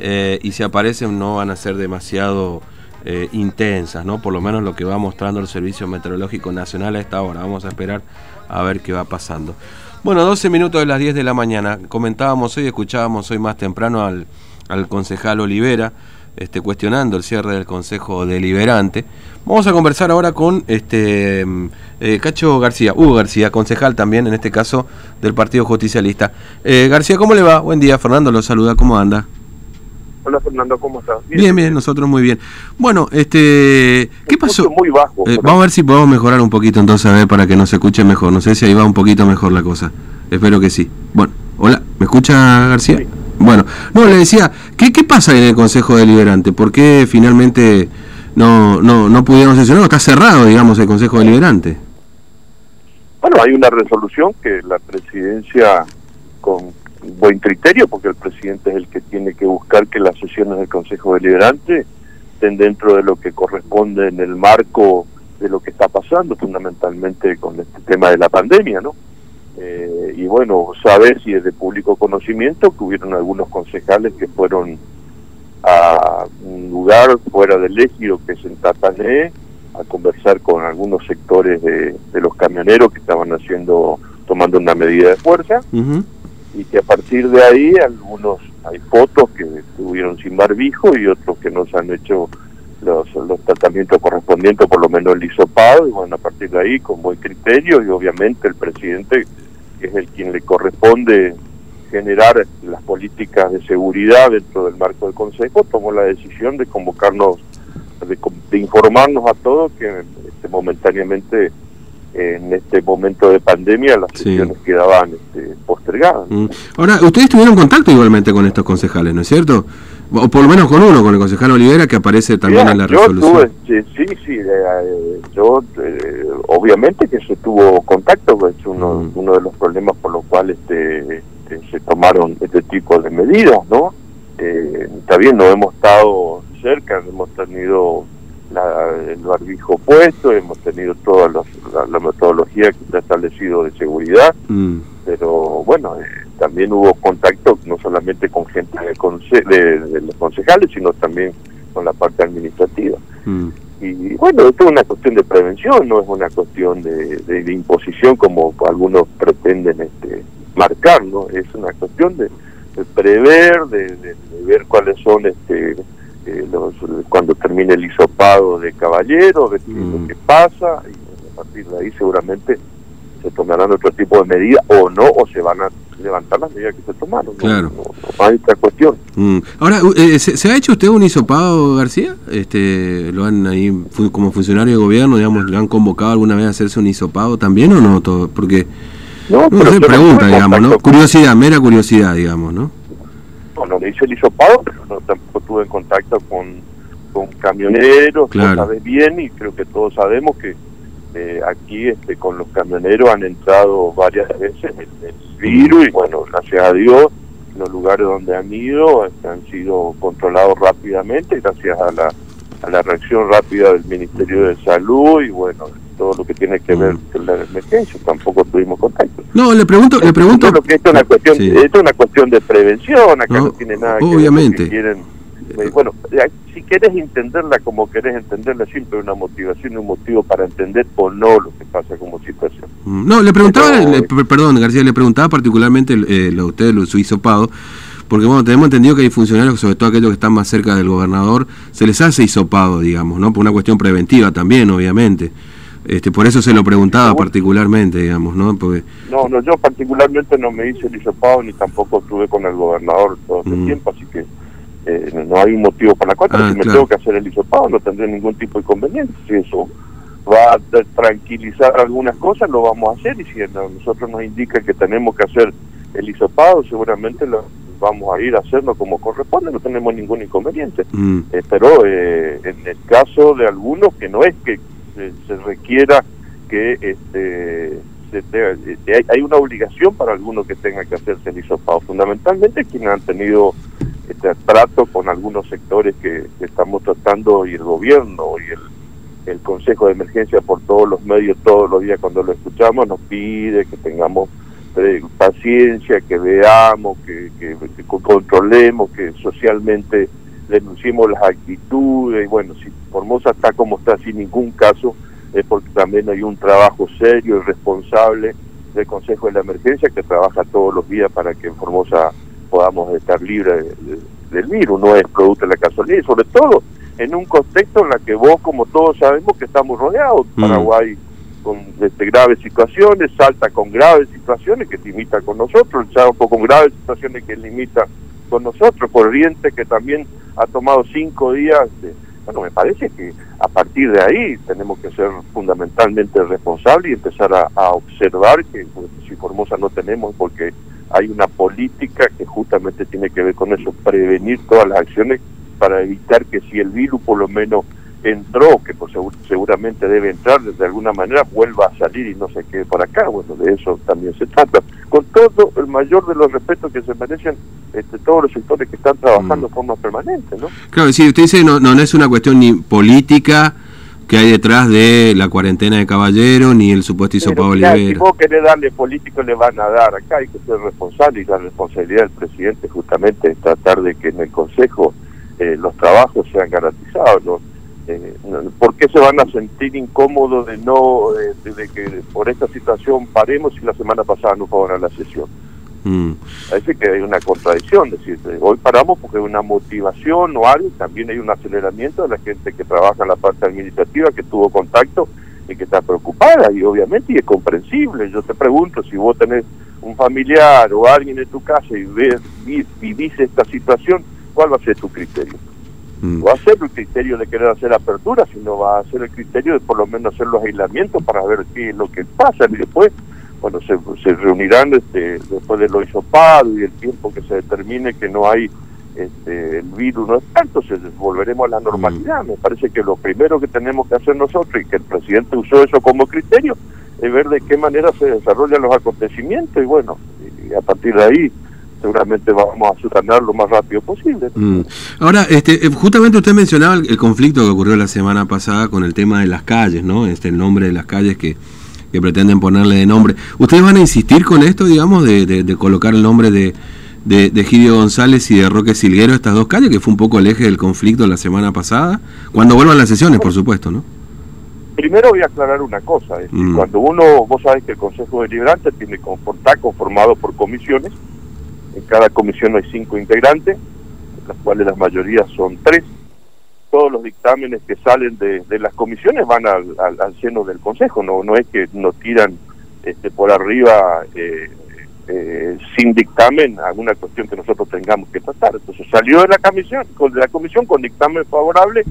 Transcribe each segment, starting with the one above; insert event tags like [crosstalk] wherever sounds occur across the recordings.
eh, y si aparecen no van a ser demasiado eh, intensas, ¿no? Por lo menos lo que va mostrando el Servicio Meteorológico Nacional a esta hora. Vamos a esperar a ver qué va pasando. Bueno, 12 minutos de las 10 de la mañana. Comentábamos hoy, escuchábamos hoy más temprano al, al concejal Olivera este, cuestionando el cierre del Consejo Deliberante. Vamos a conversar ahora con este eh, Cacho García, Hugo García, concejal también, en este caso, del Partido Justicialista. Eh, García, ¿cómo le va? Buen día, Fernando lo saluda, ¿cómo anda? Hola Fernando, ¿cómo estás? Bien, bien, nosotros muy bien. Bueno, este, ¿qué pasó? Muy bajo. Eh, vamos a ver si podemos mejorar un poquito entonces, a ver, para que nos escuche mejor. No sé si ahí va un poquito mejor la cosa. Espero que sí. Bueno, hola, ¿me escucha García? Sí. Bueno, no, le decía, ¿qué, qué pasa en el Consejo Deliberante? ¿Por qué finalmente no, no, no pudieron sesionar? Está cerrado, digamos, el Consejo Deliberante. Bueno, hay una resolución que la presidencia, con buen criterio, porque el presidente es el que tiene que buscar que las sesiones del Consejo Deliberante estén dentro de lo que corresponde en el marco de lo que está pasando, fundamentalmente con este tema de la pandemia, ¿no? Eh, y bueno, saber si es de público conocimiento que hubieron algunos concejales que fueron a un lugar fuera del ejido que es en Tatané a conversar con algunos sectores de, los camioneros que estaban haciendo, tomando una medida de fuerza. Y que a partir de ahí algunos, hay fotos que estuvieron sin barbijo y otros que no se han hecho los, los tratamientos correspondientes, por lo menos el hisopado, y bueno, a partir de ahí con buen criterio y obviamente el presidente que es el quien le corresponde generar las políticas de seguridad dentro del marco del Consejo, tomó la decisión de convocarnos, de, informarnos a todos que este, momentáneamente en este momento de pandemia las sesiones quedaban este, postergadas. Mm. Ahora, ustedes tuvieron contacto igualmente con estos concejales, ¿no es cierto? O por lo menos con uno, con el concejal Olivera, que aparece también en la resolución. sí, sí, eh, eh, yo eh, obviamente que se tuvo contacto, es uno, mm. uno de los problemas por los cuales este, este, se tomaron este tipo de medidas, ¿no? está bien, no hemos estado cerca, hemos tenido el barbijo puesto, hemos tenido toda la, metodología que se ha establecido de seguridad, mm. pero bueno, también hubo contacto no solamente con gente de, de, los concejales, sino también con la parte administrativa. Mm. Y bueno, esto es una cuestión de prevención, no es una cuestión de, de, imposición como algunos pretenden este, marcar, ¿no? Es una cuestión de, prever, de, ver cuáles son este eh, los, cuando termine el hisopado de caballero, ver qué lo mm. que pasa, y a partir de ahí seguramente se tomarán otro tipo de medidas o no, o se van a levantar las medidas que se tomaron. Claro. No, hay otra cuestión. Mm. Ahora, eh, ¿se, ha hecho usted un hisopado, García? Este, ¿Lo han ahí, como funcionario de gobierno, digamos, le han convocado alguna vez a hacerse un hisopado también o no? Todo, porque, no, no sé, pregunta, digamos, ¿no? Curiosidad, mera curiosidad, digamos, ¿no? No, le hice el hisopado, pero no, tampoco tuve en contacto con, con camioneros, claro. sabes bien, y creo que todos sabemos que eh, aquí este, con los camioneros han entrado varias veces el, virus y bueno, gracias a Dios los lugares donde han ido han sido controlados rápidamente gracias a la, a la reacción rápida del Ministerio de Salud y bueno, todo lo que tiene que ver con la emergencia, tampoco tuvimos contacto. No, le pregunto, le pregunto... esto, es una cuestión, esto es una cuestión de prevención, acá no, tiene nada obviamente. que ver eh, bueno, eh, si quieres entenderla como querés entenderla, siempre una motivación y un motivo para entender o no lo que pasa como situación. Mm, no, le preguntaba, perdón, García, le preguntaba particularmente eh, lo, usted, lo, su hisopado, porque bueno, tenemos entendido que hay funcionarios, sobre todo aquellos que están más cerca del gobernador, se les hace hisopado, digamos, ¿no? Por una cuestión preventiva también, obviamente. Este, por eso se lo preguntaba particularmente, digamos, ¿no? Porque... No, no, yo particularmente no me hice el hisopado ni tampoco estuve con el gobernador todo el mm. tiempo, así que eh, no hay un motivo para la cual, ah, si me tengo que hacer el hisopado no tendré ningún tipo de inconveniente. Si eso va a tranquilizar algunas cosas, lo vamos a hacer y si a nosotros nos indica que tenemos que hacer el hisopado, seguramente lo vamos a ir a hacerlo como corresponde, no tenemos ningún inconveniente. Mm. Eh, pero eh, en el caso de algunos, que no es que se, requiera que este se hay, una obligación para algunos que tengan que hacerse el hisopado, fundamentalmente quienes han tenido trato con algunos sectores que, estamos tratando y el gobierno y el, Consejo de Emergencia por todos los medios, todos los días cuando lo escuchamos, nos pide que tengamos eh, paciencia, que veamos, que, que, controlemos, que socialmente denunciemos las actitudes. Y bueno, si Formosa está como está sin ningún caso, es porque también hay un trabajo serio y responsable del Consejo de la Emergencia que trabaja todos los días para que en Formosa podamos estar libres del virus, no es producto de la casualidad, y sobre todo en un contexto en la que vos, como todos sabemos, que estamos rodeados, mm. Paraguay con este, graves situaciones, Salta con graves situaciones que limita con nosotros, el Chaco con graves situaciones que limita con nosotros, Corriente que también ha tomado cinco días, bueno, me parece que a partir de ahí tenemos que ser fundamentalmente responsables y empezar a, observar que pues, si Formosa no tenemos porque hay una política que justamente tiene que ver con eso, prevenir todas las acciones para evitar que si el virus por lo menos entró, que pues seguramente debe entrar de alguna manera, vuelva a salir y no se quede por acá. Bueno, de eso también se trata. Con todo el mayor de los respetos que se merecen este, todos los sectores que están trabajando mm. de forma permanente, ¿no? Claro, sí, usted dice no, no es una cuestión ni política que hay detrás de la cuarentena de Caballero ni el supuesto hisopado Olivera. Si vos querés darle político, le van a dar. Acá hay que ser responsable y la responsabilidad del presidente justamente es tratar de que en el Consejo eh, los trabajos sean garantizados. ¿no? Eh, ¿Por qué se van a sentir incómodos de no de, que por esta situación paremos si la semana pasada no fueron a la sesión? Mm. Parece que hay una contradicción, decir, hoy paramos porque hay una motivación o algo, también hay un aceleramiento de la gente que trabaja en la parte administrativa, que tuvo contacto y que está preocupada, y obviamente y es comprensible. Yo te pregunto, si vos tenés un familiar o alguien en tu casa y ves, vivís esta situación, ¿cuál va a ser tu criterio? Mm. va a ser el criterio de querer hacer apertura, sino va a ser el criterio de por lo menos hacer los aislamientos para ver qué es lo que pasa y después bueno, se, se reunirán este, después de lo hisopado y el tiempo que se determine que no hay este, el virus no es tanto, se volveremos a la normalidad. Mm. Me parece que lo primero que tenemos que hacer nosotros, y que el presidente usó eso como criterio, es ver de qué manera se desarrollan los acontecimientos y bueno, y a partir de ahí seguramente vamos a subsanar lo más rápido posible. Mm. Ahora, este, eh, justamente usted mencionaba el, conflicto que ocurrió la semana pasada con el tema de las calles, ¿no? Este, el nombre de las calles que que pretenden ponerle de nombre. ¿Ustedes van a insistir con esto, digamos, de, colocar el nombre de, de, Gidio González y de Roque Silguero, estas dos calles, que fue un poco el eje del conflicto la semana pasada? Cuando vuelvan las sesiones, por supuesto, ¿no? Primero voy a aclarar una cosa, es mm. cuando uno, vos sabés que el Consejo Deliberante tiene está conformado por comisiones, en cada comisión hay cinco integrantes, las cuales las mayorías son tres, todos los dictámenes que salen de, las comisiones van al, al, seno del Consejo, no no es que nos tiran este, por arriba eh, eh, sin dictamen alguna cuestión que nosotros tengamos que tratar. Entonces salió de la comisión, de la comisión con dictamen favorable,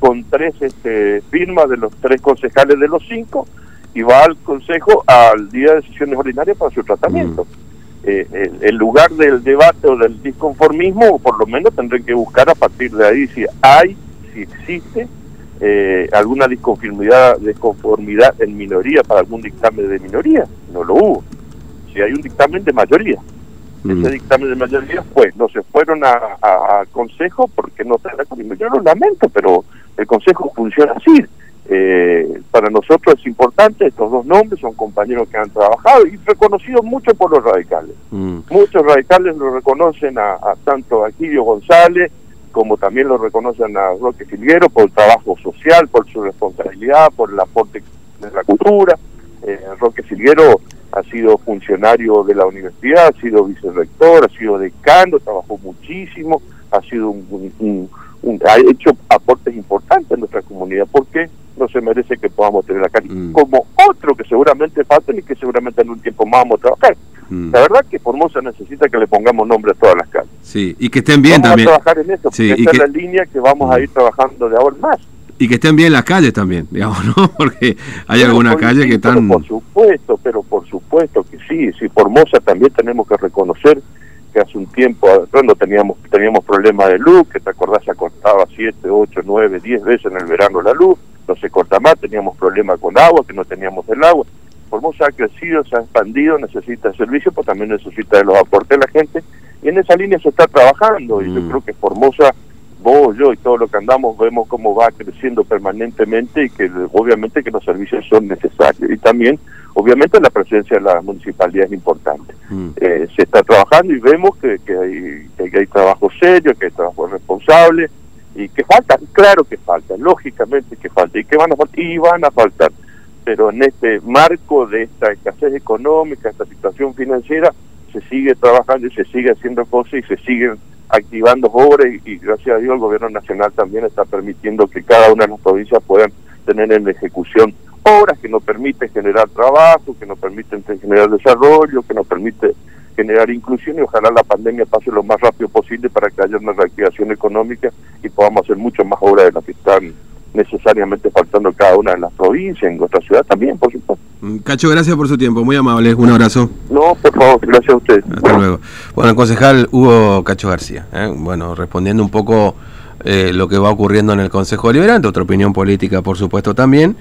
con tres este, firmas de los tres concejales de los cinco, y va al Consejo al día de sesiones ordinarias para su tratamiento. Mm. Eh, el, lugar del debate o del disconformismo, por lo menos tendré que buscar a partir de ahí si hay si existe eh, alguna disconformidad, disconformidad en minoría para algún dictamen de minoría. No lo hubo. Si hay un dictamen de mayoría. Mm. Ese dictamen de mayoría pues no se fueron a, consejo porque no está con Yo lo lamento, pero el consejo funciona así. Eh, para nosotros es importante, estos dos nombres son compañeros que han trabajado y reconocidos mucho por los radicales. Mm. Muchos radicales lo reconocen a, a tanto a Gidio González como también lo reconocen a Roque Filguero por el trabajo social, por su responsabilidad, por el aporte de la cultura. Eh, Roque Filguero ha sido funcionario de la universidad, ha sido vicerrector, ha sido decano, trabajó muchísimo, ha sido un, ha hecho aportes importantes en nuestra comunidad. ¿Por qué no se merece que podamos tener acá? Mm. Como otro que seguramente faltan y que seguramente en un tiempo más vamos a trabajar. Mm. La verdad que Formosa necesita que le pongamos nombre a todas las calles. Sí, y que estén bien también. Vamos a trabajar en eso, porque esa es la línea que vamos a mm. ir trabajando de ahora más. Y que estén bien las calles también, digamos, ¿no? [laughs] Porque hay algunas calles que están... por supuesto, pero por supuesto que sí. Sí, Formosa también tenemos que reconocer que hace un tiempo no teníamos teníamos problemas de luz, que te acordás se cortaba 7, 8, 9, 10 veces en el verano la luz, no se corta más, teníamos problemas con agua, que no teníamos el agua. Formosa ha crecido, se ha expandido, necesita servicio, pero también necesita de los aportes de la gente, y en esa línea se está trabajando, y yo mm. creo que Formosa vos, yo y todo lo que andamos vemos cómo va creciendo permanentemente y que obviamente que los servicios son necesarios. Y también, obviamente, la presencia de la municipalidad es importante. Mm. Eh, se está trabajando y vemos que, que, hay, que hay trabajo serio, que hay trabajo responsable y que falta, claro que falta, lógicamente que falta y que van a faltar, y van a faltar. Pero en este marco de esta escasez económica, esta situación financiera, se sigue trabajando y se sigue haciendo cosas y se siguen activando obras y, gracias a Dios el gobierno nacional también está permitiendo que cada una de las provincias puedan tener en ejecución obras que nos permiten generar trabajo, que nos permiten generar desarrollo, que nos permite generar inclusión y ojalá la pandemia pase lo más rápido posible para que haya una reactivación económica y podamos hacer mucho más obras de las que están necesariamente faltando cada una de las provincias, en nuestra ciudad también, por supuesto. Mm, Cacho, gracias por su tiempo, muy amable, un abrazo. No, por favor, gracias a usted. Hasta luego. Bueno, el concejal Hugo Cacho García, ¿eh? bueno, respondiendo un poco eh, lo que va ocurriendo en el Consejo Deliberante, otra opinión política, por supuesto, también.